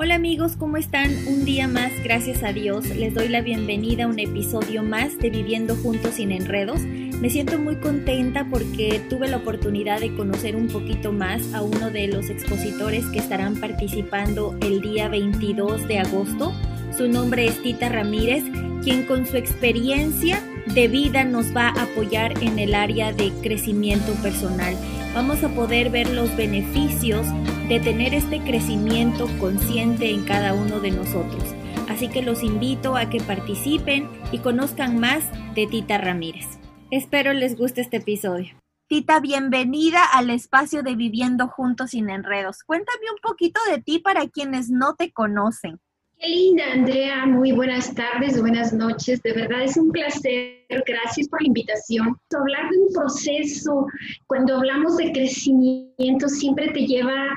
Hola amigos, ¿cómo están? Un día más, gracias a Dios, les doy la bienvenida a un episodio más de Viviendo Juntos sin Enredos. Me siento muy contenta porque tuve la oportunidad de conocer un poquito más a uno de los expositores que estarán participando el día 22 de agosto. Su nombre es Tita Ramírez, quien con su experiencia de vida nos va a apoyar en el área de crecimiento personal. Vamos a poder ver los beneficios de tener este crecimiento consciente en cada uno de nosotros. Así que los invito a que participen y conozcan más de Tita Ramírez. Espero les guste este episodio. Tita, bienvenida al espacio de Viviendo Juntos sin Enredos. Cuéntame un poquito de ti para quienes no te conocen. Qué linda, Andrea. Muy buenas tardes, buenas noches. De verdad es un placer. Gracias por la invitación. Hablar de un proceso, cuando hablamos de crecimiento, siempre te lleva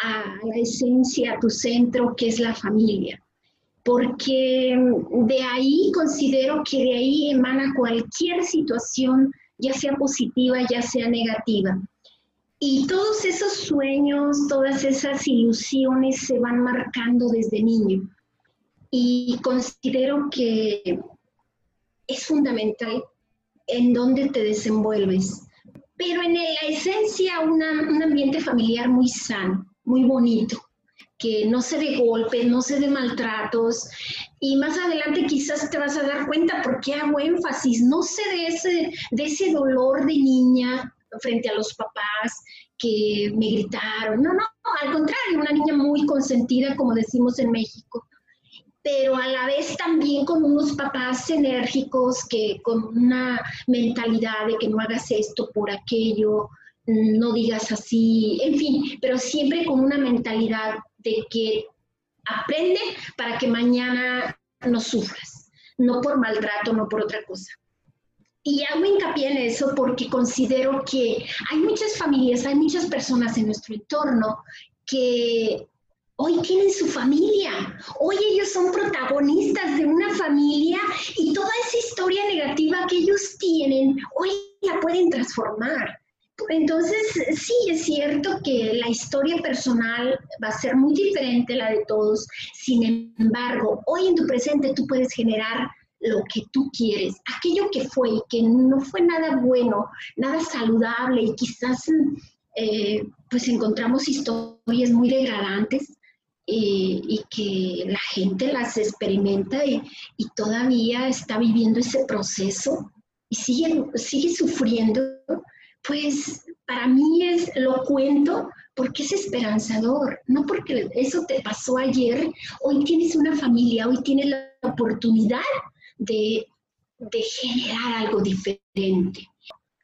a la esencia, a tu centro, que es la familia. Porque de ahí considero que de ahí emana cualquier situación, ya sea positiva, ya sea negativa. Y todos esos sueños, todas esas ilusiones se van marcando desde niño. Y considero que es fundamental en dónde te desenvuelves. Pero en la esencia, un ambiente familiar muy sano muy bonito, que no se de golpes, no se de maltratos. Y más adelante quizás te vas a dar cuenta por qué hago énfasis, no sé de ese, de ese dolor de niña frente a los papás que me gritaron. No, no, al contrario, una niña muy consentida, como decimos en México pero a la vez también con unos papás enérgicos que con una mentalidad de que no hagas esto por aquello, no digas así, en fin, pero siempre con una mentalidad de que aprende para que mañana no sufras, no por maltrato, no por otra cosa. Y hago hincapié en eso porque considero que hay muchas familias, hay muchas personas en nuestro entorno que hoy tienen su familia, hoy ellos son protagonistas de una familia y toda esa historia negativa que ellos tienen, hoy la pueden transformar. Entonces, sí, es cierto que la historia personal va a ser muy diferente la de todos. Sin embargo, hoy en tu presente tú puedes generar lo que tú quieres, aquello que fue y que no fue nada bueno, nada saludable y quizás eh, pues encontramos historias muy degradantes eh, y que la gente las experimenta y, y, todavía está viviendo ese proceso y sigue, sigue sufriendo pues para mí es, lo cuento porque es esperanzador, no porque eso te pasó ayer, hoy tienes una familia, hoy tienes la oportunidad de, generar algo diferente.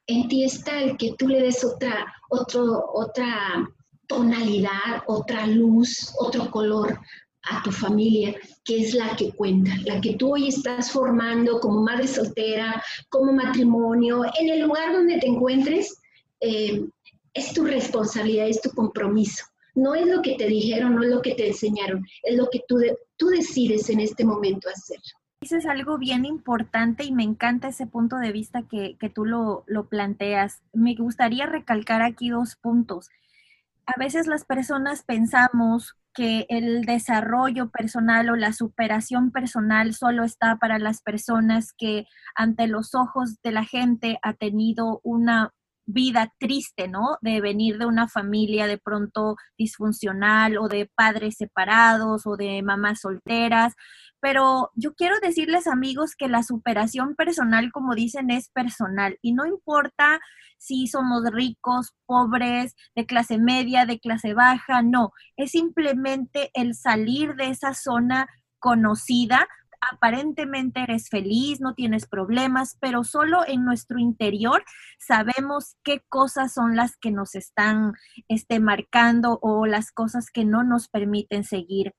En ti está el que tú le des otra, otra tonalidad, otra luz, otro color a tu familia, que es la que cuenta, la que tú hoy estás formando como madre soltera, como matrimonio, en el lugar donde te encuentres, eh, es tu responsabilidad, es tu compromiso. No es lo que te dijeron, no es lo que te enseñaron, es lo que tú, tú decides en este momento hacer. Dices algo bien importante y me encanta ese punto de vista que, que tú lo, lo planteas. Me gustaría recalcar aquí dos puntos. A veces las personas pensamos que el desarrollo personal o la superación personal solo está para las personas que ante los ojos de la gente ha tenido una vida triste, ¿no? De venir de una familia de pronto disfuncional o de padres separados o de mamás solteras. Pero yo quiero decirles amigos que la superación personal, como dicen, es personal y no importa si somos ricos, pobres, de clase media, de clase baja, no, es simplemente el salir de esa zona conocida aparentemente eres feliz, no tienes problemas, pero solo en nuestro interior sabemos qué cosas son las que nos están este, marcando o las cosas que no nos permiten seguir.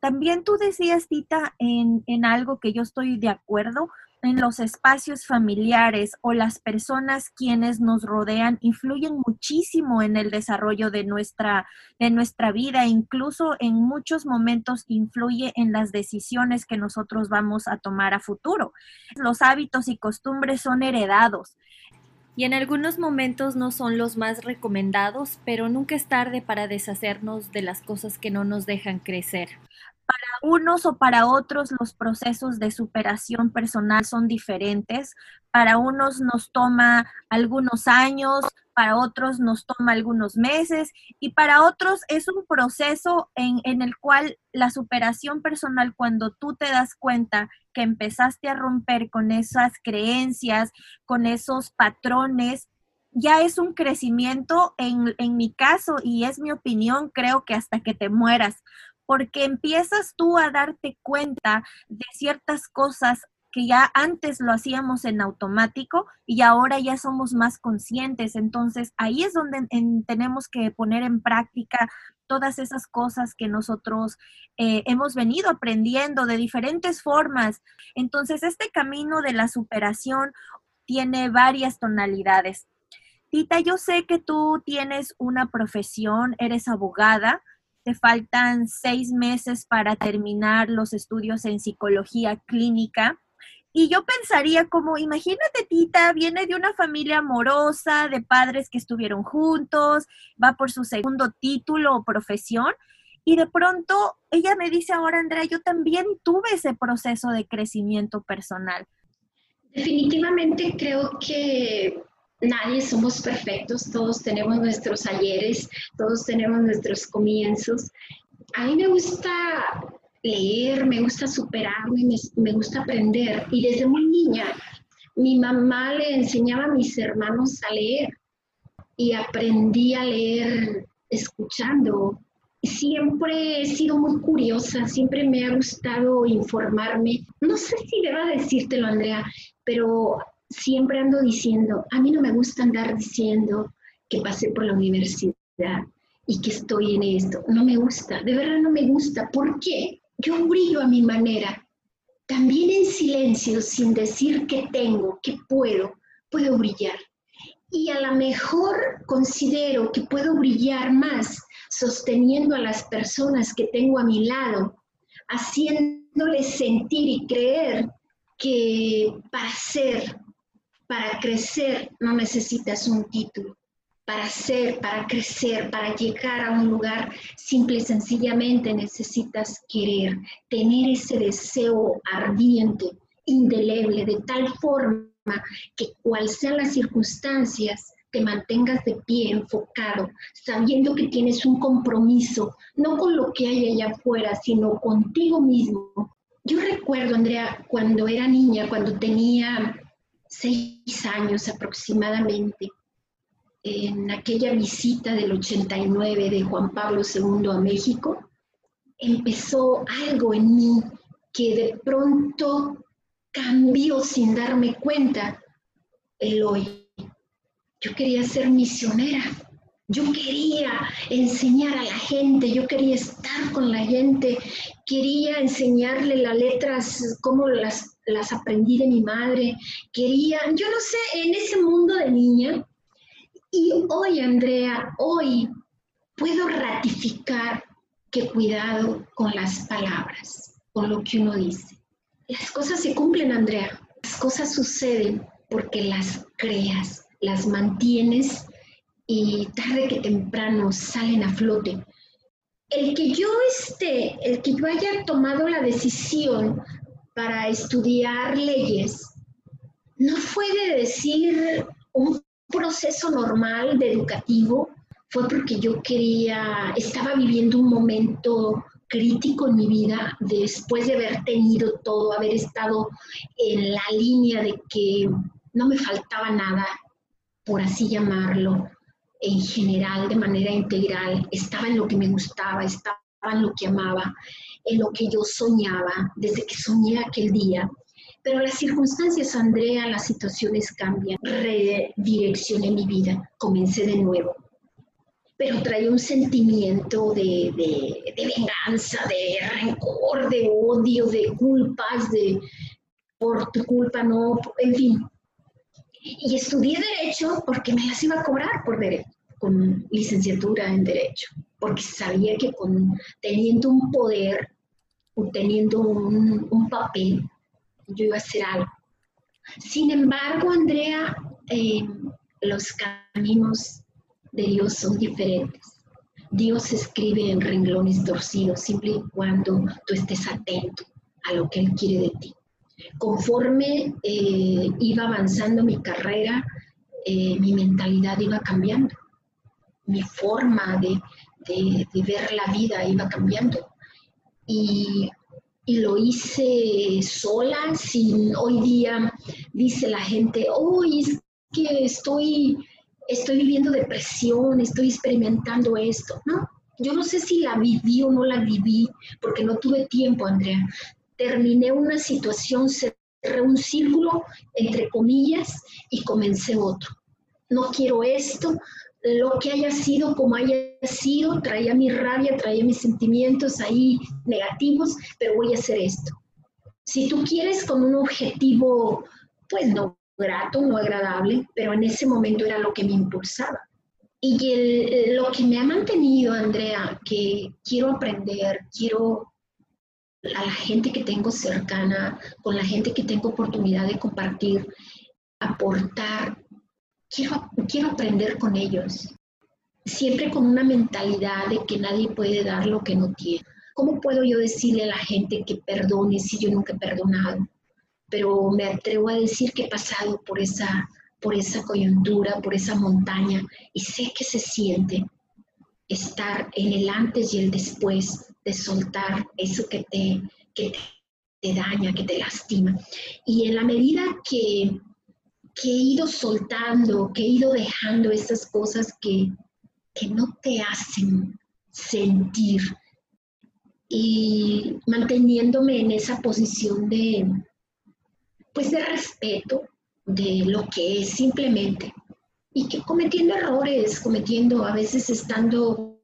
También tú decías, Tita, en, en algo que yo estoy de acuerdo, en los espacios familiares o las personas quienes nos rodean influyen muchísimo en el desarrollo de nuestra, de nuestra vida, incluso en muchos momentos influye en las decisiones que nosotros vamos a tomar a futuro. Los hábitos y costumbres son heredados. y en algunos momentos no son los más recomendados, pero nunca es tarde para deshacernos de las cosas que no nos dejan crecer. Para unos o para otros los procesos de superación personal son diferentes. Para unos nos toma algunos años, para otros nos toma algunos meses y para otros es un proceso en, el cual la superación personal, cuando tú te das cuenta que empezaste a romper con esas creencias, con esos patrones, ya es un crecimiento en, en mi caso y es mi opinión, creo que hasta que te mueras, porque empiezas tú a darte cuenta de ciertas cosas que ya antes lo hacíamos en automático y ahora ya somos más conscientes. Entonces ahí es donde tenemos que poner en práctica todas esas cosas que nosotros eh, hemos venido aprendiendo de diferentes formas. Entonces este camino de la superación tiene varias tonalidades. Tita, yo sé que tú tienes una profesión, eres abogada, te faltan seis meses para terminar los estudios en psicología clínica. Y yo pensaría como, imagínate, Tita, viene de una familia amorosa, de padres que estuvieron juntos, va por su segundo título o profesión, y de pronto ella me dice ahora, Andrea, yo también tuve ese proceso de crecimiento personal. Definitivamente creo que nadie somos perfectos, todos tenemos nuestros ayeres, todos tenemos nuestros comienzos. A mí me gusta leer, me gusta superarme, me, gusta aprender. Y desde muy niña, mi mamá le enseñaba a mis hermanos a leer y aprendí a leer escuchando. Siempre he sido muy curiosa, siempre me ha gustado informarme. No sé si deba decírtelo, Andrea, pero siempre ando diciendo, a mí no me gusta andar diciendo que pasé por la universidad y que estoy en esto. No me gusta, de verdad no me gusta. ¿Por qué? Yo brillo a mi manera. También en silencio, sin decir que tengo, que puedo, puedo brillar. Y a lo mejor considero que puedo brillar más sosteniendo a las personas que tengo a mi lado, haciéndoles sentir y creer que para ser para crecer no necesitas un título. Para ser, para crecer, para llegar a un lugar, simple y sencillamente necesitas querer, tener ese deseo ardiente, indeleble, de tal forma que cual sean las circunstancias, te mantengas de pie, enfocado, sabiendo que tienes un compromiso, no con lo que hay allá afuera, sino contigo mismo. Yo recuerdo, Andrea, cuando era niña, cuando tenía seis años aproximadamente, en aquella visita del 89 de Juan Pablo II a México, empezó algo en mí que de pronto cambió sin darme cuenta el hoy. Yo quería ser misionera, yo quería enseñar a la gente, yo quería estar con la gente, quería enseñarle las letras, cómo las las aprendí de mi madre, quería, yo no sé, en ese mundo de niña. Y hoy, Andrea, hoy puedo ratificar que cuidado con las palabras, con lo que uno dice. Las cosas se cumplen, Andrea. Las cosas suceden porque las creas, las mantienes y tarde que temprano salen a flote. El que yo esté, el que yo haya tomado la decisión para estudiar leyes no fue de decir un proceso normal de educativo, fue porque yo quería, estaba viviendo un momento crítico en mi vida después de haber tenido todo, haber estado en la línea de que no me faltaba nada, por así llamarlo, en general, de manera integral, estaba en lo que me gustaba, estaba en lo que amaba en lo que yo soñaba desde que soñé aquel día. Pero las circunstancias, Andrea, las situaciones cambian. Redireccioné mi vida, comencé de nuevo. Pero traía un sentimiento de, de, de venganza, de rencor, de odio, de culpas, de por tu culpa no, en fin. Y estudié Derecho porque me las iba a cobrar por derecho, con licenciatura en Derecho porque sabía que con, teniendo un poder o teniendo un, papel, yo iba a hacer algo. Sin embargo, Andrea, eh, los caminos de Dios son diferentes. Dios escribe en renglones torcidos siempre y cuando tú estés atento a lo que Él quiere de ti. Conforme eh, iba avanzando mi carrera, eh, mi mentalidad iba cambiando, mi forma de, ver la vida iba cambiando. Y, lo hice sola, sin hoy día dice la gente, hoy es que estoy, estoy viviendo depresión, estoy experimentando esto. No, yo no sé si la viví o no la viví, porque no tuve tiempo, Andrea. Terminé una situación, cerré un círculo, entre comillas, y comencé otro. No quiero esto, lo que haya sido, como haya sido, traía mi rabia, traía mis sentimientos ahí negativos, pero voy a hacer esto. Si tú quieres con un objetivo, pues no grato, no agradable, pero en ese momento era lo que me impulsaba. Y lo que me ha mantenido, Andrea, que quiero aprender, quiero a la gente que tengo cercana, con la gente que tengo oportunidad de compartir, aportar, quiero, quiero aprender con ellos. Siempre con una mentalidad de que nadie puede dar lo que no tiene. ¿Cómo puedo yo decirle a la gente que perdone si yo nunca he perdonado? pero me atrevo a decir que he pasado por esa, por esa coyuntura, por esa montaña, y sé que se siente estar en el antes y el después de soltar eso que te, que te daña, que te lastima. Y en la medida que, que he ido soltando, que he ido dejando esas cosas que, que no te hacen sentir y manteniéndome en esa posición de, pues de respeto de lo que es simplemente y que cometiendo errores, cometiendo a veces estando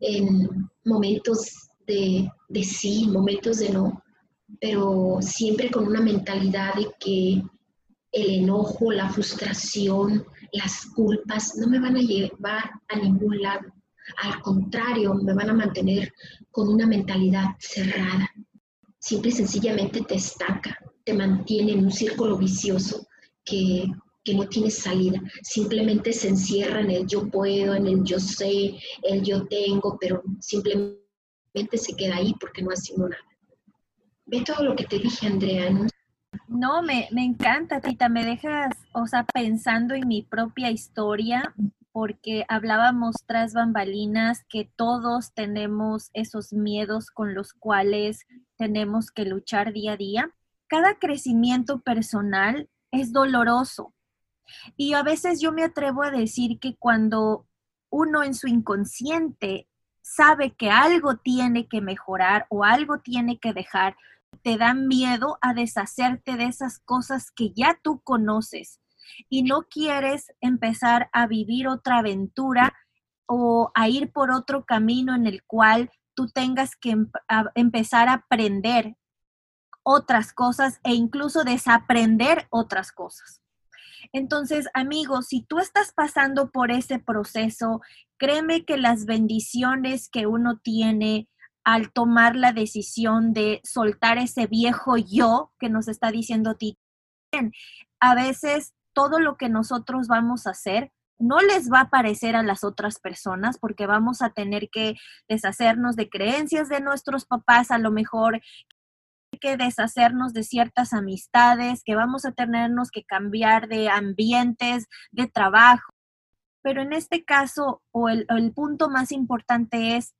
en momentos de, de sí, momentos de no, pero siempre con una mentalidad de que el enojo, la frustración, las culpas no me van a llevar a ningún lado. Al contrario, me van a mantener con una mentalidad cerrada. Simple y sencillamente te estaca, te mantiene en un círculo vicioso que, no tiene salida. Simplemente se encierra en el yo puedo, en el yo sé, el yo tengo, pero simplemente se queda ahí porque no ha sido nada. Ve todo lo que te dije, Andrea. No, me, me encanta, Tita. Me dejas, o sea, pensando en mi propia historia, porque hablábamos tras bambalinas que todos tenemos esos miedos con los cuales tenemos que luchar día a día cada crecimiento personal es doloroso. Y a veces yo me atrevo a decir que cuando uno en su inconsciente sabe que algo tiene que mejorar o algo tiene que dejar, te da miedo a deshacerte de esas cosas que ya tú conoces y no quieres empezar a vivir otra aventura o a ir por otro camino en el cual tú tengas que empezar a aprender otras cosas e incluso desaprender otras cosas. Entonces, amigos, si tú estás pasando por ese proceso, créeme que las bendiciones que uno tiene al tomar la decisión de soltar ese viejo yo que nos está diciendo ti, a veces todo lo que nosotros vamos a hacer no les va a parecer a las otras personas porque vamos a tener que deshacernos de creencias de nuestros papás, a lo mejor que deshacernos de ciertas amistades, que vamos a tenernos que cambiar de ambientes, de trabajo. Pero en este caso, o el, punto más importante es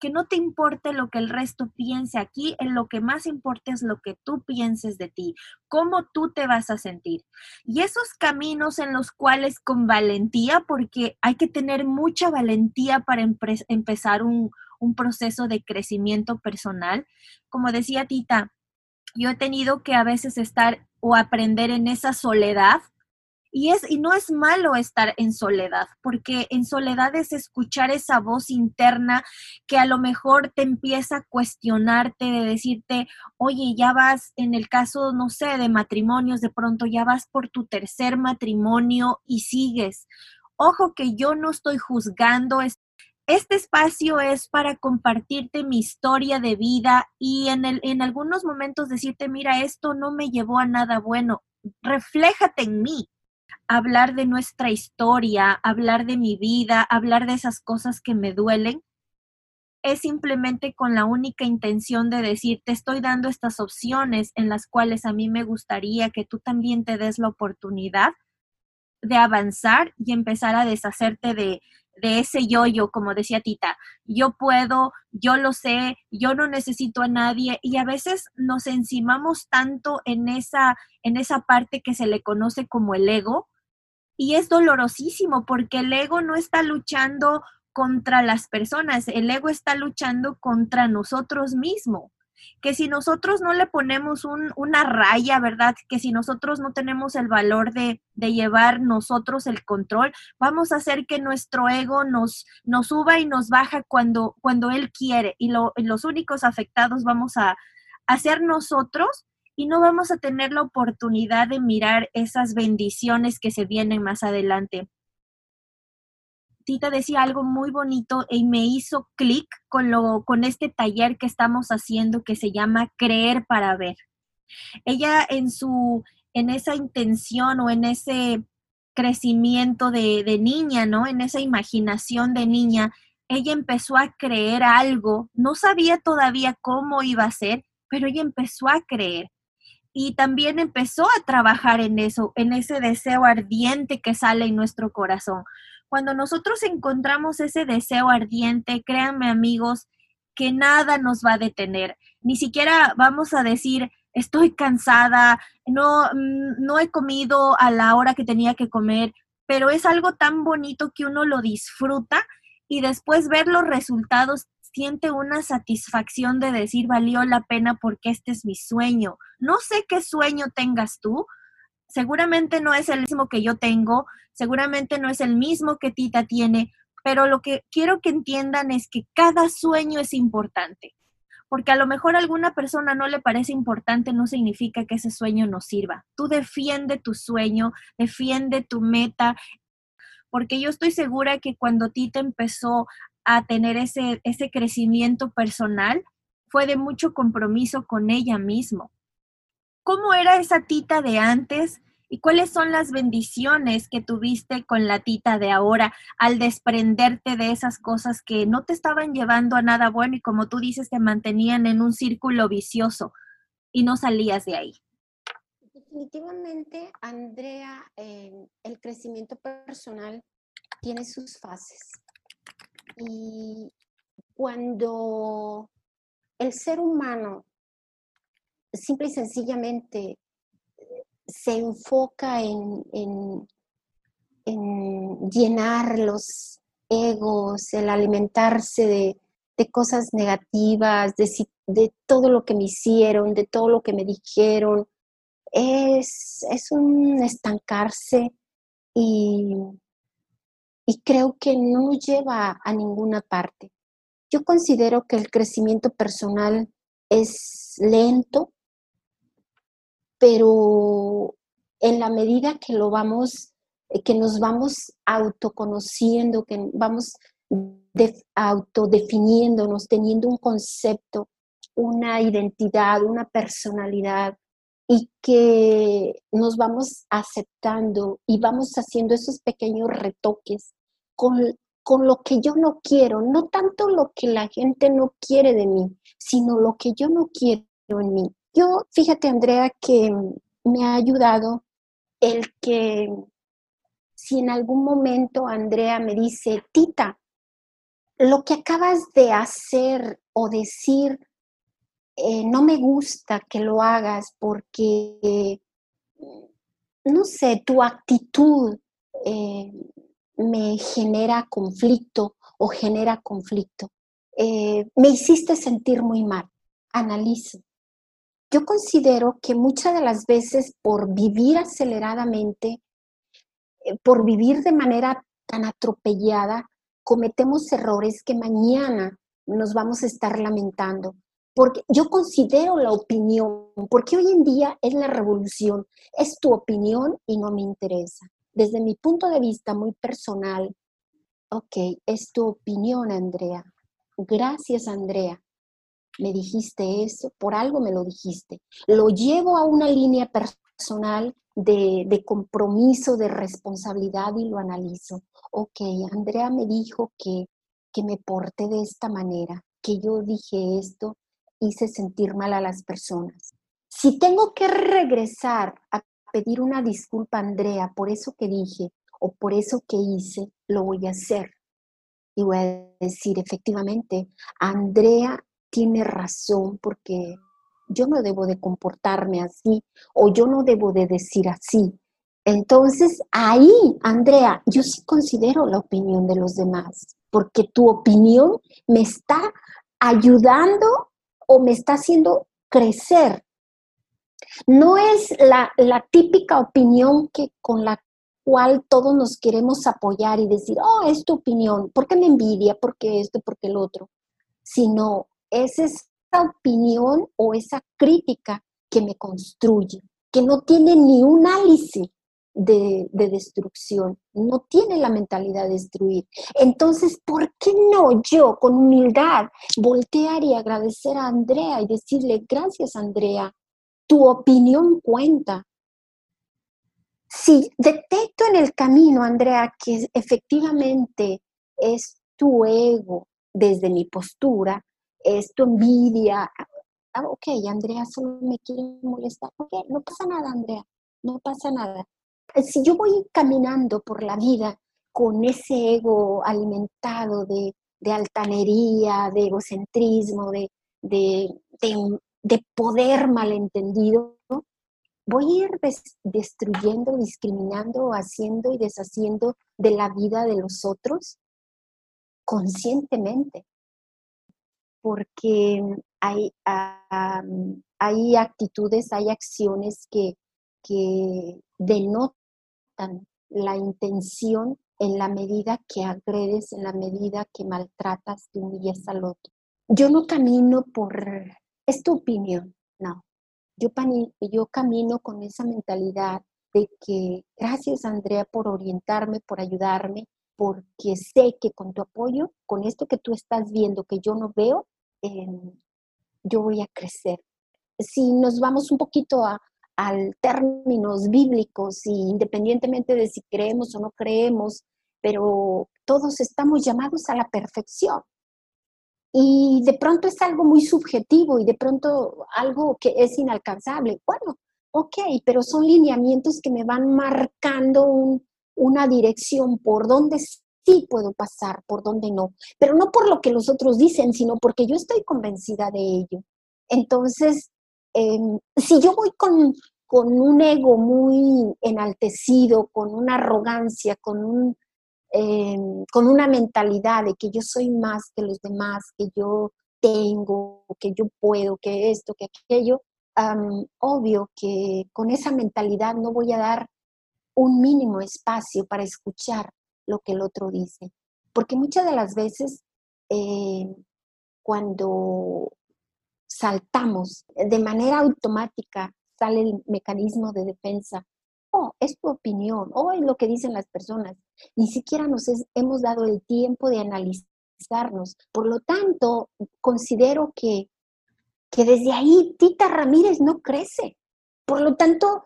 que no te importe lo que el resto piense aquí, en lo que más importa es lo que tú pienses de ti, cómo tú te vas a sentir. Y esos caminos en los cuales con valentía, porque hay que tener mucha valentía para empezar un, un proceso de crecimiento personal. Como decía Tita, yo he tenido que a veces estar o aprender en esa soledad. Y, es, y no es malo estar en soledad, porque en soledad es escuchar esa voz interna que a lo mejor te empieza a cuestionarte, de decirte, oye, ya vas, en el caso, no sé, de matrimonios, de pronto ya vas por tu tercer matrimonio y sigues. Ojo que yo no estoy juzgando, este espacio es para compartirte mi historia de vida y en, algunos momentos decirte, mira, esto no me llevó a nada bueno, refléjate en mí. hablar de nuestra historia, hablar de mi vida, hablar de esas cosas que me duelen, es simplemente con la única intención de decir, te estoy dando estas opciones en las cuales a mí me gustaría que tú también te des la oportunidad de avanzar y empezar a deshacerte de, de ese yo-yo, como decía Tita, yo puedo, yo lo sé, yo no necesito a nadie y a veces nos encimamos tanto en esa, en esa parte que se le conoce como el ego y es dolorosísimo porque el ego no está luchando contra las personas, el ego está luchando contra nosotros mismos que si nosotros no le ponemos una raya, ¿verdad? Que si nosotros no tenemos el valor de, llevar nosotros el control, vamos a hacer que nuestro ego nos, nos suba y nos baja cuando, cuando él quiere y, los únicos afectados vamos a, a ser nosotros y no vamos a tener la oportunidad de mirar esas bendiciones que se vienen más adelante. Tita decía algo muy bonito y me hizo clic con, lo, con este taller que estamos haciendo que se llama Creer para Ver. Ella en su, en esa intención o en ese crecimiento de, de niña, ¿no? En esa imaginación de niña, ella empezó a creer algo, no sabía todavía cómo iba a ser, pero ella empezó a creer y también empezó a trabajar en eso, en ese deseo ardiente que sale en nuestro corazón. Cuando nosotros encontramos ese deseo ardiente, créanme amigos, que nada nos va a detener. Ni siquiera vamos a decir, estoy cansada, no, mm, no he comido a la hora que tenía que comer, pero es algo tan bonito que uno lo disfruta y después ver los resultados siente una satisfacción de decir valió la pena porque este es mi sueño. No sé qué sueño tengas tú, seguramente no es el mismo que yo tengo, seguramente no es el mismo que Tita tiene, pero lo que quiero que entiendan es que cada sueño es importante. Porque a lo mejor a alguna persona no le parece importante, no significa que ese sueño no sirva. Tú defiende tu sueño, defiende tu meta, porque yo estoy segura que cuando Tita empezó a tener ese, ese crecimiento personal, fue de mucho compromiso con ella mismo ¿Cómo era esa tita de antes y cuáles son las bendiciones que tuviste con la tita de ahora al desprenderte de esas cosas que no te estaban llevando a nada bueno y como tú dices te mantenían en un círculo vicioso y no salías de ahí? Definitivamente, Andrea, eh, el crecimiento personal tiene sus fases. Y cuando el ser humano simple y sencillamente se enfoca en, llenar los egos, el alimentarse de, cosas negativas, de, todo lo que me hicieron, de todo lo que me dijeron. Es, un estancarse y, y creo que no lleva a ninguna parte. Yo considero que el crecimiento personal es lento, pero en la medida que lo vamos, eh, que nos vamos autoconociendo, que vamos autodefiniéndonos, teniendo un concepto, una identidad, una personalidad, y que nos vamos aceptando y vamos haciendo esos pequeños retoques con, con lo que yo no quiero, no tanto lo que la gente no quiere de mí, sino lo que yo no quiero en mí. Yo, fíjate, Andrea, que me ha ayudado el que si en algún momento Andrea me dice, Tita, lo que acabas de hacer o decir, eh, no me gusta que lo hagas porque, no sé, tu actitud eh, me genera conflicto o genera conflicto. Eh, me hiciste sentir muy mal. Analizo. Yo considero que muchas de las veces por vivir aceleradamente, eh, por vivir de manera tan atropellada, cometemos errores que mañana nos vamos a estar lamentando. Porque yo considero la opinión, porque hoy en día es la revolución, es tu opinión y no me interesa. Desde mi punto de vista muy personal, ok, es tu opinión, Andrea. Gracias, Andrea me dijiste eso, por algo me lo dijiste. Lo llevo a una línea personal, de, compromiso, de responsabilidad y lo analizo. Ok, Andrea me dijo que, que me porté de esta manera, que yo dije esto, hice sentir mal a las personas. Si tengo que regresar a pedir una disculpa a Andrea por eso que dije o por eso que hice, lo voy a hacer. Y voy a decir, efectivamente, Andrea tiene razón porque yo no debo de comportarme así o yo no debo de decir así. Entonces, ahí, Andrea, yo sí considero la opinión de los demás, porque tu opinión me está ayudando o me está haciendo crecer. No es la, típica opinión que con la cual todos nos queremos apoyar y decir, oh, es tu opinión, ¿por qué me envidia? ¿Por qué esto? ¿Por qué el otro? Sino es esa opinión o esa crítica que me construye, que no tiene ni un análisis de, de, destrucción, no tiene la mentalidad de destruir. Entonces, ¿por qué no yo con humildad voltear y agradecer a Andrea y decirle, gracias Andrea, tu opinión cuenta? Si detecto en el camino, Andrea, que efectivamente es tu ego desde mi postura, es tu envidia. Ah, ok, Andrea solo me quiere molestar. Ok, no pasa nada, Andrea, no pasa nada. Si yo voy caminando por la vida con ese ego alimentado de, altanería, de egocentrismo, de, poder malentendido, voy a ir destruyendo, discriminando, haciendo y deshaciendo de la vida de los otros conscientemente porque hay, hay actitudes, hay acciones que, que denotan la intención en la medida que agredes, en la medida que maltratas, te humillas al otro. Yo no camino por, es tu opinión, no. Yo, yo camino con esa mentalidad de que gracias Andrea por orientarme, por ayudarme, porque sé que con tu apoyo, con esto que tú estás viendo que yo no veo, em, yo voy a crecer. Si nos vamos un poquito a, términos bíblicos y independientemente de si creemos o no creemos, pero todos estamos llamados a la perfección. Y de pronto es algo muy subjetivo y de pronto algo que es inalcanzable. Bueno, ok, pero son lineamientos que me van marcando un, una dirección por donde sí puedo pasar, por donde no, pero no por lo que los otros dicen, sino porque yo estoy convencida de ello. Entonces, em, si yo voy con, con un ego muy enaltecido, con una arrogancia, con, un, em, con una mentalidad de que yo soy más que los demás, que yo tengo, que yo puedo, que esto, que aquello, obvio que con esa mentalidad no voy a dar un mínimo espacio para escuchar lo que el otro dice. Porque muchas de las veces eh, cuando saltamos de manera automática sale el mecanismo de defensa. Oh, es tu opinión, oh, es lo que dicen las personas. Ni siquiera nos hemos dado el tiempo de analizarnos. Por lo tanto, considero que, que desde ahí Tita Ramírez no crece. Por lo tanto,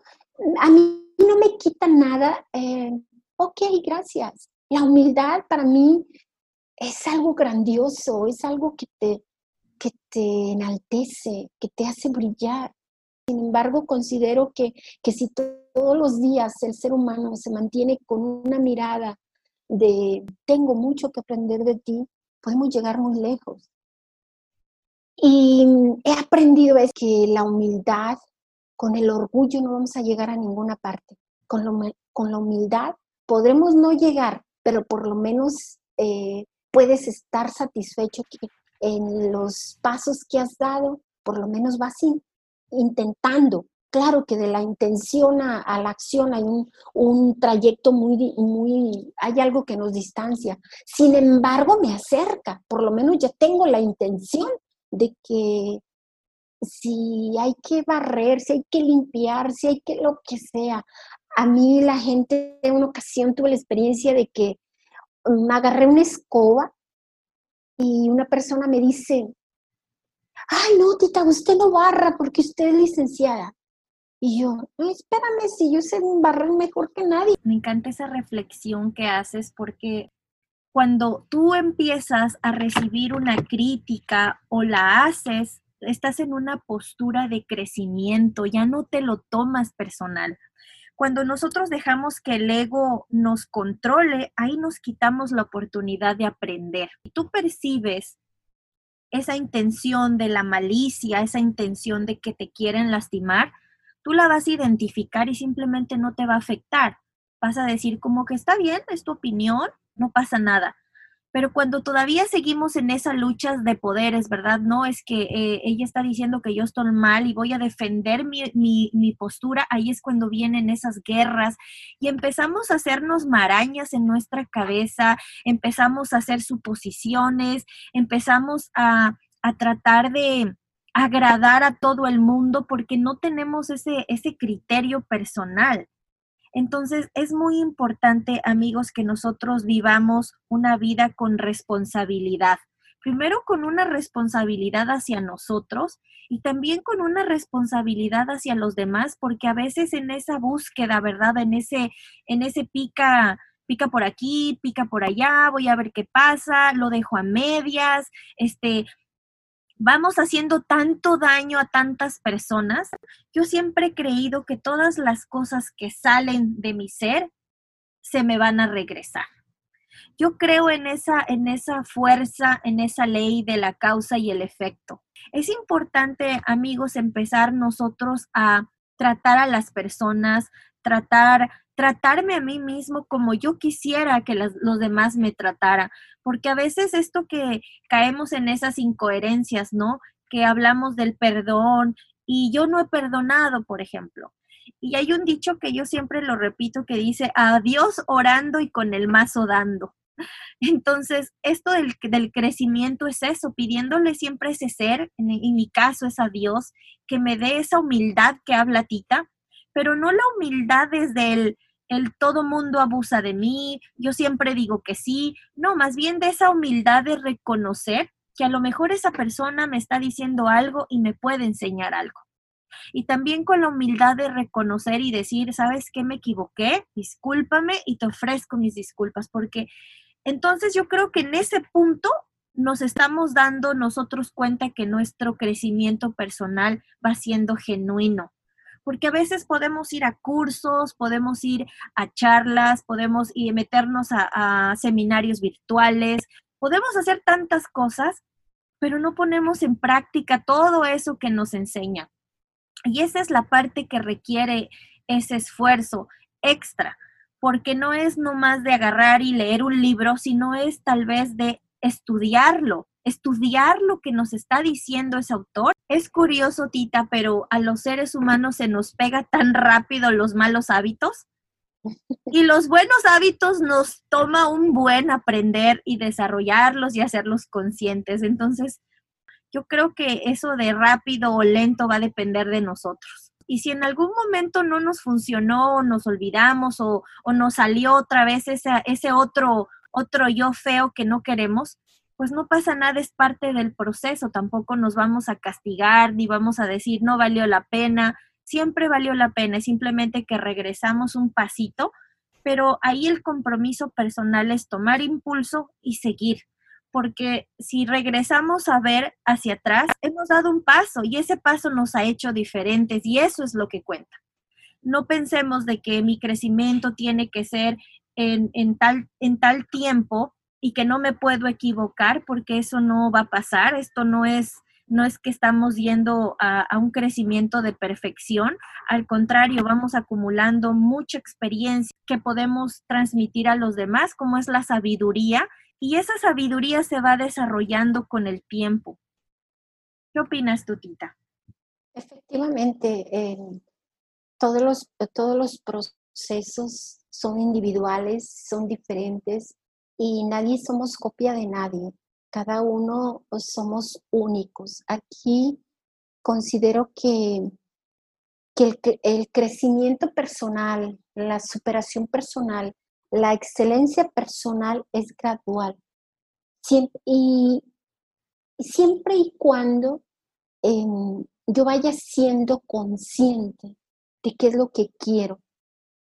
a mí no me quita nada, eh, ok, gracias. La humildad para mí es algo grandioso, es algo que te, que te enaltece, que te hace brillar. Sin embargo, considero que, que si todos los días el ser humano se mantiene con una mirada de tengo mucho que aprender de ti, podemos llegar muy lejos. Y he aprendido es que la humildad con el orgullo no vamos a llegar a ninguna parte. Con, con la humildad podremos no llegar, pero por lo menos eh, puedes estar satisfecho que en los pasos que has dado, por lo menos vas intentando. Claro que de la intención a, la acción hay un, trayecto muy, muy, hay algo que nos distancia. Sin embargo, me acerca, por lo menos ya tengo la intención de que si hay que barrer, si hay que limpiar, si hay que lo que sea. A mí la gente en una ocasión tuve la experiencia de que me mm, agarré una escoba y una persona me dice, ay no, tita, usted no barra porque usted es licenciada. Y yo, espérame, si yo sé barrer mejor que nadie. Me encanta esa reflexión que haces porque cuando tú empiezas a recibir una crítica o la haces, estás en una postura de crecimiento, ya no te lo tomas personal. Cuando nosotros dejamos que el ego nos controle, ahí nos quitamos la oportunidad de aprender. Y tú percibes esa intención de la malicia, esa intención de que te quieren lastimar, tú la vas a identificar y simplemente no te va a afectar. Vas a decir como que está bien, es tu opinión, no pasa nada. Pero cuando todavía seguimos en esa lucha de poderes, ¿verdad? No es que eh, ella está diciendo que yo estoy mal y voy a defender mi, mi, postura, ahí es cuando vienen esas guerras y empezamos a hacernos marañas en nuestra cabeza, empezamos a hacer suposiciones, empezamos a, a tratar de, agradar a todo el mundo porque no tenemos ese, ese criterio personal. Entonces, es muy importante, amigos, que nosotros vivamos una vida con responsabilidad. Primero con una responsabilidad hacia nosotros y también con una responsabilidad hacia los demás, porque a veces en esa búsqueda, ¿verdad? En ese, en ese pica, pica por aquí, pica por allá, voy a ver qué pasa, lo dejo a medias, este, vamos haciendo tanto daño a tantas personas, yo siempre he creído que todas las cosas que salen de mi ser se me van a regresar. Yo creo en esa, en esa fuerza, en esa ley de la causa y el efecto. Es importante, amigos, empezar nosotros a tratar a las personas, tratar tratarme a mí mismo como yo quisiera que los demás me trataran, porque a veces esto que caemos en esas incoherencias, ¿no? Que hablamos del perdón y yo no he perdonado, por ejemplo. Y hay un dicho que yo siempre lo repito que dice, adiós orando y con el mazo dando. Entonces, esto del, crecimiento es eso, pidiéndole siempre ese ser, en mi caso es a Dios, que me dé esa humildad que habla Tita, pero no la humildad desde el, el todo mundo abusa de mí, yo siempre digo que sí, no, más bien de esa humildad de reconocer que a lo mejor esa persona me está diciendo algo y me puede enseñar algo. Y también con la humildad de reconocer y decir, ¿sabes qué? Me equivoqué, discúlpame y te ofrezco mis disculpas, porque entonces yo creo que en ese punto nos estamos dando nosotros cuenta que nuestro crecimiento personal va siendo genuino, porque a veces podemos ir a cursos, podemos ir a charlas, podemos ir, meternos a, seminarios virtuales, podemos hacer tantas cosas, pero no ponemos en práctica todo eso que nos enseña. Y esa es la parte que requiere ese esfuerzo extra, porque no es nomás de agarrar y leer un libro, sino es tal vez de estudiarlo, estudiar lo que nos está diciendo ese autor. Es curioso, Tita, pero a los seres humanos se nos pega tan rápido los malos hábitos. Y los buenos hábitos nos toma un buen aprender y desarrollarlos y hacerlos conscientes. Entonces, yo creo que eso de rápido o lento va a depender de nosotros. Y si en algún momento no nos funcionó, o nos olvidamos o, nos salió otra vez ese, ese otro, otro yo feo que no queremos, pues no pasa nada, es parte del proceso, tampoco nos vamos a castigar ni vamos a decir no valió la pena, siempre valió la pena, es simplemente que regresamos un pasito, pero ahí el compromiso personal es tomar impulso y seguir, porque si regresamos a ver hacia atrás, hemos dado un paso y ese paso nos ha hecho diferentes y eso es lo que cuenta. No pensemos de que mi crecimiento tiene que ser en, en, tal, en tal tiempo y que no me puedo equivocar porque eso no va a pasar. Esto no es, no es que estamos yendo a, un crecimiento de perfección, al contrario, vamos acumulando mucha experiencia que podemos transmitir a los demás, como es la sabiduría, y esa sabiduría se va desarrollando con el tiempo. ¿Qué opinas tú, Tita? Efectivamente, todos, los, todos los procesos son individuales, son diferentes y nadie somos copia de nadie. Cada uno somos únicos. Aquí considero que, que el, crecimiento personal, la superación personal, la excelencia personal es gradual. Y, siempre y cuando em, yo vaya siendo consciente de qué es lo que quiero.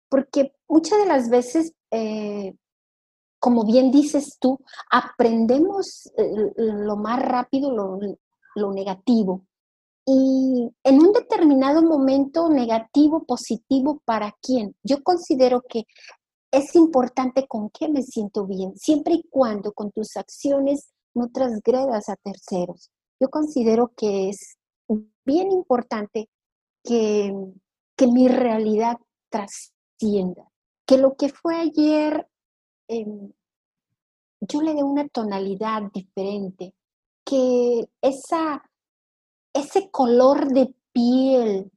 Porque muchas de las veces, eh, como bien dices tú, aprendemos eh, lo más rápido lo, lo negativo. Y en un determinado momento negativo, positivo, ¿para quién? Yo considero que es importante con qué me siento bien, siempre y cuando con tus acciones no transgredas a terceros. Yo considero que es bien importante que, que mi realidad trascienda, que lo que fue ayer em, yo le dé una tonalidad diferente, que esa, ese color de piel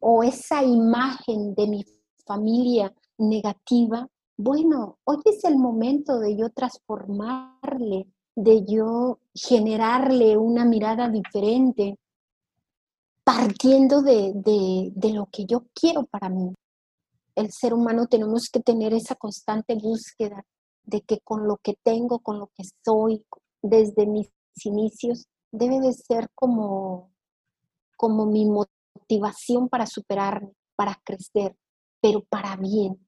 o esa imagen de mi familia negativa, bueno, hoy es el momento de yo transformarle, de yo generarle una mirada diferente, partiendo de, de, lo que yo quiero para mí. El ser humano tenemos que tener esa constante búsqueda de que con lo que tengo, con lo que soy, desde mis inicios, debe de ser como, como mi motivación para superarme, para crecer, pero para bien.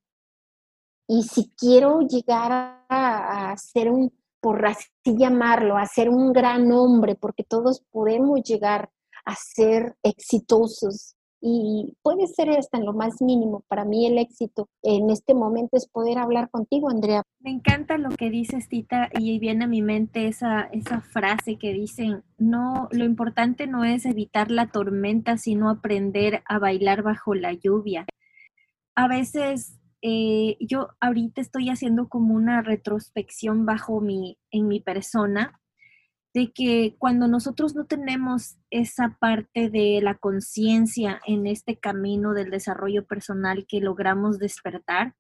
Y si quiero llegar a, a ser un, por así llamarlo, a ser un gran hombre, porque todos podemos llegar a ser exitosos y puede ser hasta en lo más mínimo. Para mí el éxito en este momento es poder hablar contigo, Andrea. Me encanta lo que dices, Tita, y viene a mi mente esa, esa frase que dicen, no, lo importante no es evitar la tormenta, sino aprender a bailar bajo la lluvia. A veces eh, yo ahorita estoy haciendo como una retrospección bajo mi, en mi persona de que cuando nosotros no tenemos esa parte de la conciencia en este camino del desarrollo personal que logramos despertar,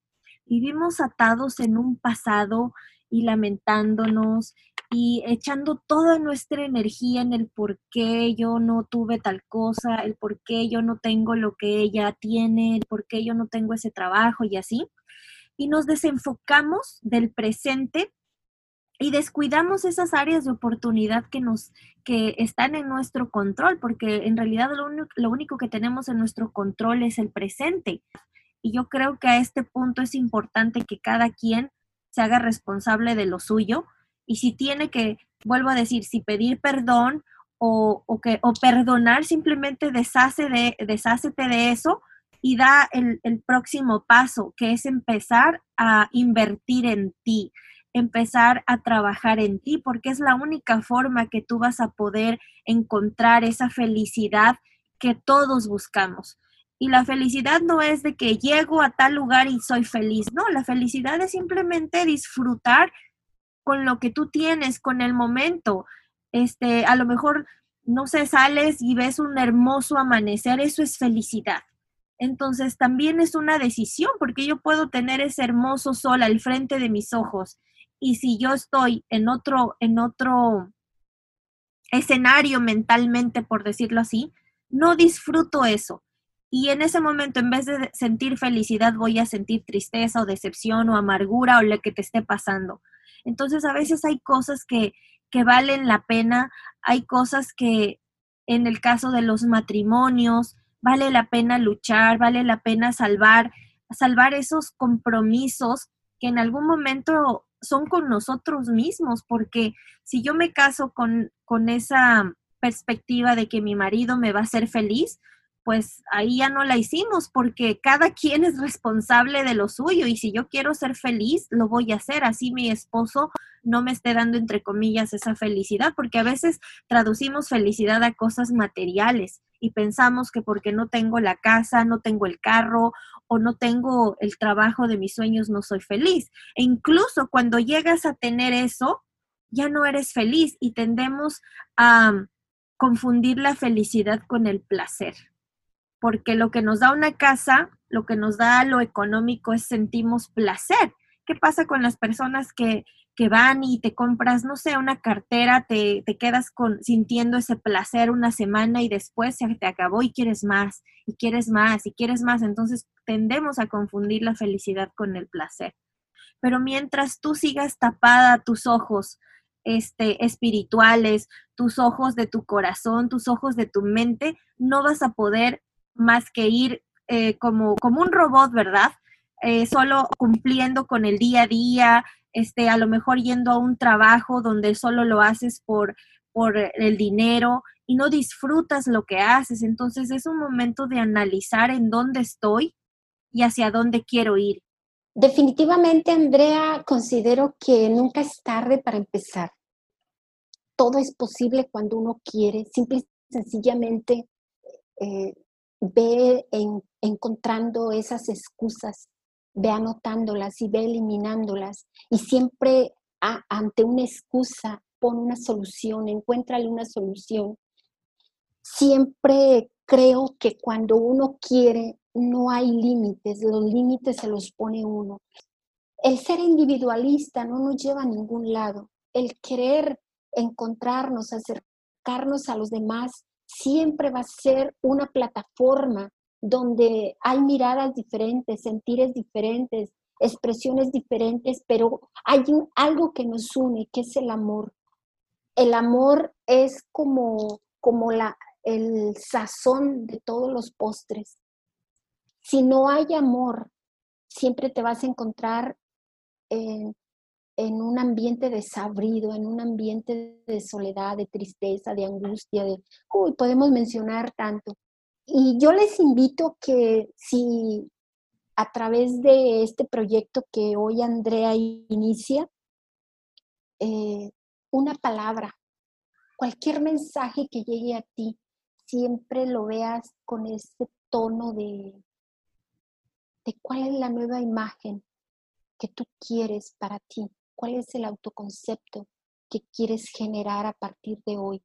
vivimos atados en un pasado y lamentándonos y echando toda nuestra energía en el por qué yo no tuve tal cosa, el por qué yo no tengo lo que ella tiene, el por qué yo no tengo ese trabajo y así. Y nos desenfocamos del presente y descuidamos esas áreas de oportunidad que nos que están en nuestro control, porque en realidad lo, lo único que tenemos en nuestro control es el presente. Y yo creo que a este punto es importante que cada quien se haga responsable de lo suyo y si tiene que, vuelvo a decir, si pedir perdón o, o que, o perdonar, simplemente deshace de, deshácete de eso y da el, el próximo paso, que es empezar a invertir en ti empezar a trabajar en ti, porque es la única forma que tú vas a poder encontrar esa felicidad que todos buscamos. Y la felicidad no es de que llego a tal lugar y soy feliz, no, la felicidad es simplemente disfrutar con lo que tú tienes, con el momento. Este, a lo mejor, no sé, sales y ves un hermoso amanecer, eso es felicidad. Entonces también es una decisión, porque yo puedo tener ese hermoso sol al frente de mis ojos y si yo estoy en otro, en otro escenario mentalmente, por decirlo así, no disfruto eso. Y en ese momento, en vez de sentir felicidad, voy a sentir tristeza o decepción o amargura o lo que te esté pasando. Entonces, a veces hay cosas que, que valen la pena, hay cosas que en el caso de los matrimonios, vale la pena luchar, vale la pena salvar, salvar esos compromisos que en algún momento son con nosotros mismos, porque si yo me caso con, con esa perspectiva de que mi marido me va a hacer feliz, pues ahí ya no la hicimos porque cada quien es responsable de lo suyo y si yo quiero ser feliz, lo voy a hacer. Así mi esposo no me esté dando, entre comillas, esa felicidad, porque a veces traducimos felicidad a cosas materiales y pensamos que porque no tengo la casa, no tengo el carro o no tengo el trabajo de mis sueños, no soy feliz. E incluso cuando llegas a tener eso, ya no eres feliz y tendemos a confundir la felicidad con el placer. Porque lo que nos da una casa, lo que nos da lo económico es sentimos placer. ¿Qué pasa con las personas que que van y te compras, no sé, una cartera, te, te, quedas con, sintiendo ese placer una semana y después se te acabó y quieres más, y quieres más, y quieres más. Entonces tendemos a confundir la felicidad con el placer. Pero mientras tú sigas tapada tus ojos este, espirituales, tus ojos de tu corazón, tus ojos de tu mente, no vas a poder más que ir eh, como, como un robot, ¿verdad? Eh, solo cumpliendo con el día a día, este, a lo mejor yendo a un trabajo donde solo lo haces por, por el dinero y no disfrutas lo que haces. Entonces es un momento de analizar en dónde estoy y hacia dónde quiero ir. Definitivamente, Andrea, considero que nunca es tarde para empezar. Todo es posible cuando uno quiere. Simple y sencillamente eh, ve encontrando esas excusas, ve anotándolas y ve eliminándolas. Y siempre ante una excusa pon una solución, encuéntrale una solución. Siempre creo que cuando uno quiere, no hay límites, los límites se los pone uno. El ser individualista no nos lleva a ningún lado. El querer encontrarnos, acercarnos a los demás, siempre va a ser una plataforma donde hay miradas diferentes, sentires diferentes, expresiones diferentes, pero hay algo que nos une, que es el amor. El amor es como, como la, el sazón de todos los postres. Si no hay amor, siempre te vas a encontrar en, un ambiente desabrido, en un ambiente de soledad, de tristeza, de angustia, de, uy, podemos mencionar tanto. Y yo les invito que si a través de este proyecto que hoy Andrea inicia, eh, una palabra, cualquier mensaje que llegue a ti, siempre lo veas con ese tono de, de cuál es la nueva imagen que tú quieres para ti, cuál es el autoconcepto que quieres generar a partir de hoy.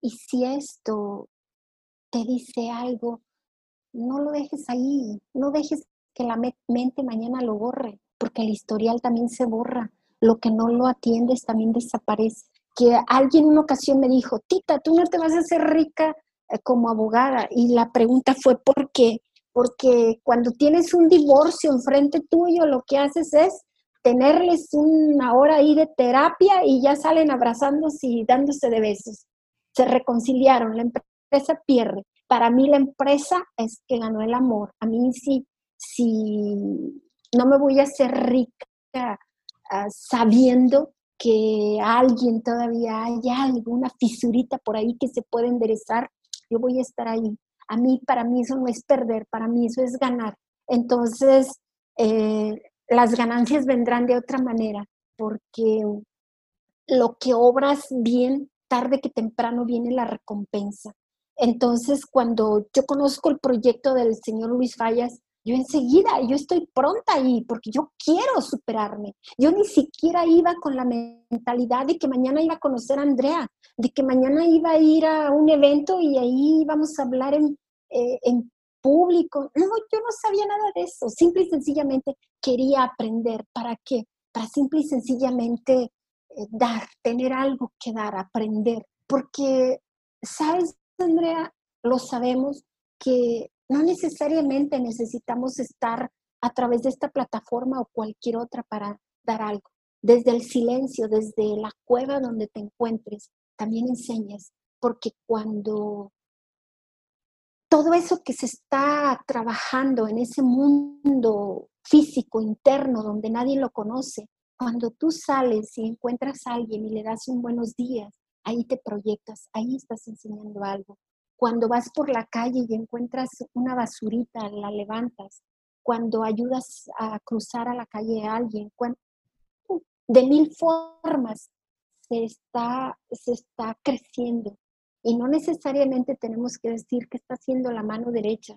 Y si esto te dice algo, no lo dejes ahí, no dejes que la mente mañana lo borre, porque el historial también se borra, lo que no lo atiendes también desaparece. Que alguien en una ocasión me dijo, Tita, tú no te vas a hacer rica eh, como abogada. Y la pregunta fue, ¿por qué? Porque cuando tienes un divorcio enfrente tuyo, lo que haces es tenerles una hora ahí de terapia y ya salen abrazándose y dándose de besos. Se reconciliaron, la empresa pierde. Para mí la empresa es que ganó el amor. A mí sí, si no me voy a hacer rica ah, sabiendo que alguien todavía hay alguna fisurita por ahí que se puede enderezar, yo voy a estar ahí. A mí, para mí eso no es perder, para mí eso es ganar. Entonces, eh, las ganancias vendrán de otra manera, porque lo que obras bien, tarde que temprano viene la recompensa. Entonces, cuando yo conozco el proyecto del señor Luis Fallas, yo enseguida, yo estoy pronta ahí porque yo quiero superarme. Yo ni siquiera iba con la mentalidad de que mañana iba a conocer a Andrea, de que mañana iba a ir a un evento y ahí íbamos a hablar en, eh, en público. No, yo no sabía nada de eso. Simple y sencillamente quería aprender. ¿Para qué? Para simple y sencillamente eh, dar, tener algo que dar, aprender. Porque, ¿sabes, Andrea? Lo sabemos que no necesariamente necesitamos estar a través de esta plataforma o cualquier otra para dar algo. Desde el silencio, desde la cueva donde te encuentres, también enseñas, porque cuando todo eso que se está trabajando en ese mundo físico interno donde nadie lo conoce, cuando tú sales y encuentras a alguien y le das un buenos días, ahí te proyectas, ahí estás enseñando algo. Cuando vas por la calle y encuentras una basurita, la levantas. Cuando ayudas a cruzar a la calle a alguien. de mil formas se está, se está creciendo. Y no necesariamente tenemos que decir que está haciendo la mano derecha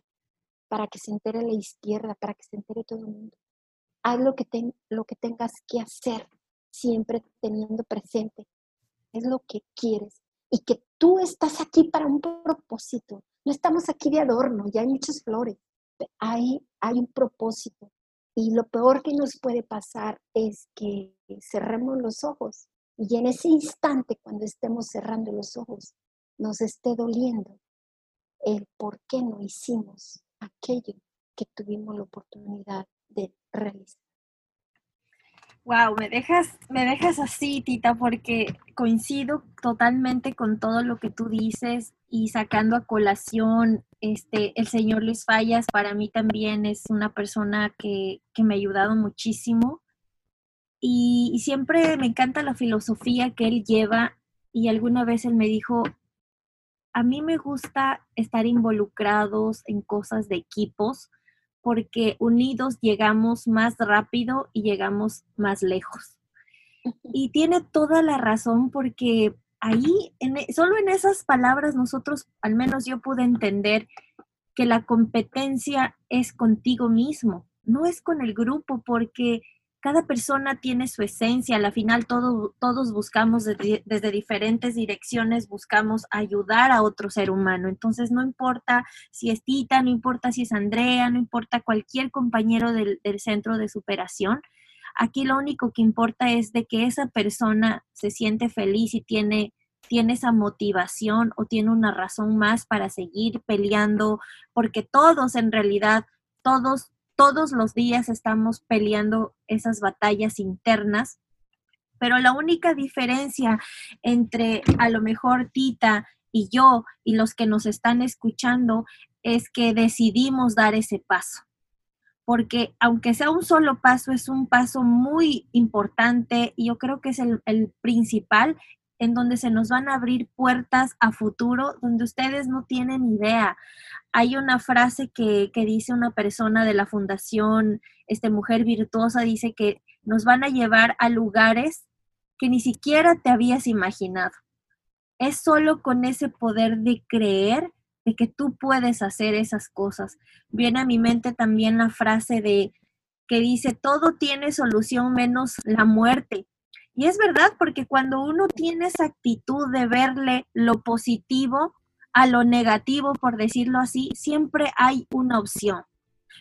para que se entere la izquierda, para que se entere todo el mundo. Haz lo que, lo que tengas que hacer, siempre teniendo presente. Es lo que quieres y que tú estás aquí para un propósito. No estamos aquí de adorno, ya hay muchas flores. Hay, hay un propósito. Y lo peor que nos puede pasar es que cerremos los ojos y en ese instante, cuando estemos cerrando los ojos, nos esté doliendo el por qué no hicimos aquello que tuvimos la oportunidad de realizar. Wow, me dejas, me dejas así, Tita, porque coincido totalmente con todo lo que tú dices y sacando a colación este, el señor Luis Fallas para mí también es una persona que, me ha ayudado muchísimo. Y, siempre me encanta la filosofía que él lleva y alguna vez él me dijo, a mí me gusta estar involucrados en cosas de equipos porque unidos llegamos más rápido y llegamos más lejos. Y tiene toda la razón porque ahí, en, e, solo en esas palabras nosotros, al menos yo pude entender que la competencia es contigo mismo, no es con el grupo, porque cada persona tiene su esencia, al final todos buscamos desde, diferentes direcciones, buscamos ayudar a otro ser humano. Entonces no importa si es Tita, no importa si es Andrea, no importa cualquier compañero del, del centro de superación, Aquí lo único que importa es de que esa persona se siente feliz y tiene, tiene esa motivación o tiene una razón más para seguir peleando, porque todos en realidad, todos, todos los días estamos peleando esas batallas internas. Pero la única diferencia entre a lo mejor Tita y yo y los que nos están escuchando es que decidimos dar ese paso porque aunque sea un solo paso, es un paso muy importante y yo creo que es el, principal en donde se nos van a abrir puertas a futuro donde ustedes no tienen idea. Hay una frase que, que, dice una persona de la fundación, este Mujer Virtuosa, dice que nos van a llevar a lugares que ni siquiera te habías imaginado. Es solo con ese poder de creer de que tú puedes hacer esas cosas. Viene a mi mente también la frase de que dice, todo tiene solución menos la muerte. Y es verdad, porque cuando uno tiene esa actitud de verle lo positivo a lo negativo, por decirlo así, siempre hay una opción.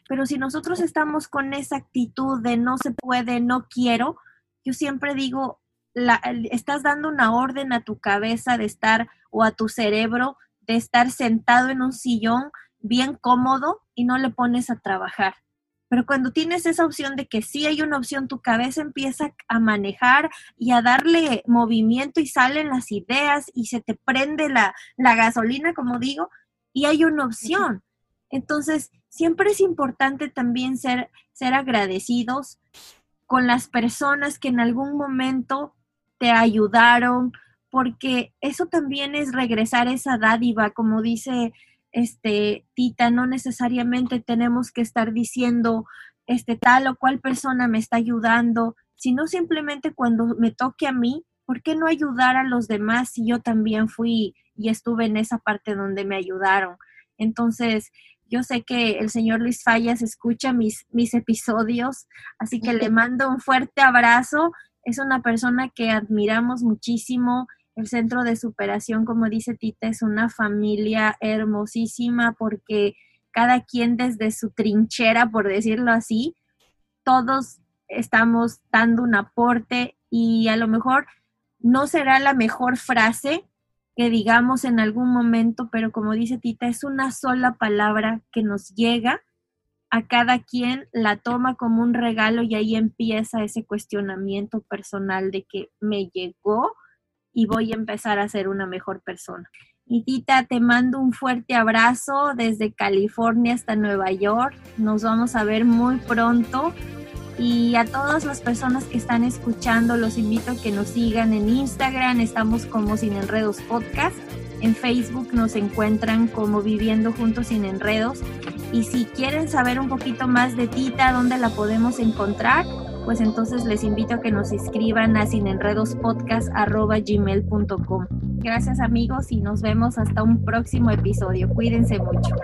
Pero si nosotros estamos con esa actitud de no se puede, no quiero, yo siempre digo, la, estás dando una orden a tu cabeza de estar o a tu cerebro de estar sentado en un sillón bien cómodo y no le pones a trabajar. Pero cuando tienes esa opción de que sí hay una opción, tu cabeza empieza a manejar y a darle movimiento y salen las ideas y se te prende la, la gasolina, como digo, y hay una opción. Entonces, siempre es importante también ser, ser agradecidos con las personas que en algún momento te ayudaron, porque eso también es regresar esa dádiva, como dice este Tita, no necesariamente tenemos que estar diciendo este tal o cual persona me está ayudando, sino simplemente cuando me toque a mí, ¿por qué no ayudar a los demás si yo también fui y estuve en esa parte donde me ayudaron? Entonces, yo sé que el señor Luis Fallas escucha mis, mis episodios, así que le mando un fuerte abrazo. Es una persona que admiramos muchísimo, el centro de superación, como dice Tita, es una familia hermosísima porque cada quien desde su trinchera, por decirlo así, todos estamos dando un aporte y a lo mejor no será la mejor frase que digamos en algún momento, pero como dice Tita, es una sola palabra que nos llega a cada quien, la toma como un regalo y ahí empieza ese cuestionamiento personal de que me llegó y voy a empezar a ser una mejor persona. Y Tita, te mando un fuerte abrazo desde California hasta Nueva York. Nos vamos a ver muy pronto. Y a todas las personas que están escuchando, los invito a que nos sigan en Instagram. Estamos como Sin Enredos Podcast. En Facebook nos encuentran como Viviendo Juntos Sin Enredos. Y si quieren saber un poquito más de Tita, dónde la podemos encontrar, pues entonces les invito a que nos escriban a sinenredospodcast.gmail.com. Gracias amigos y nos vemos hasta un próximo episodio. Cuídense mucho.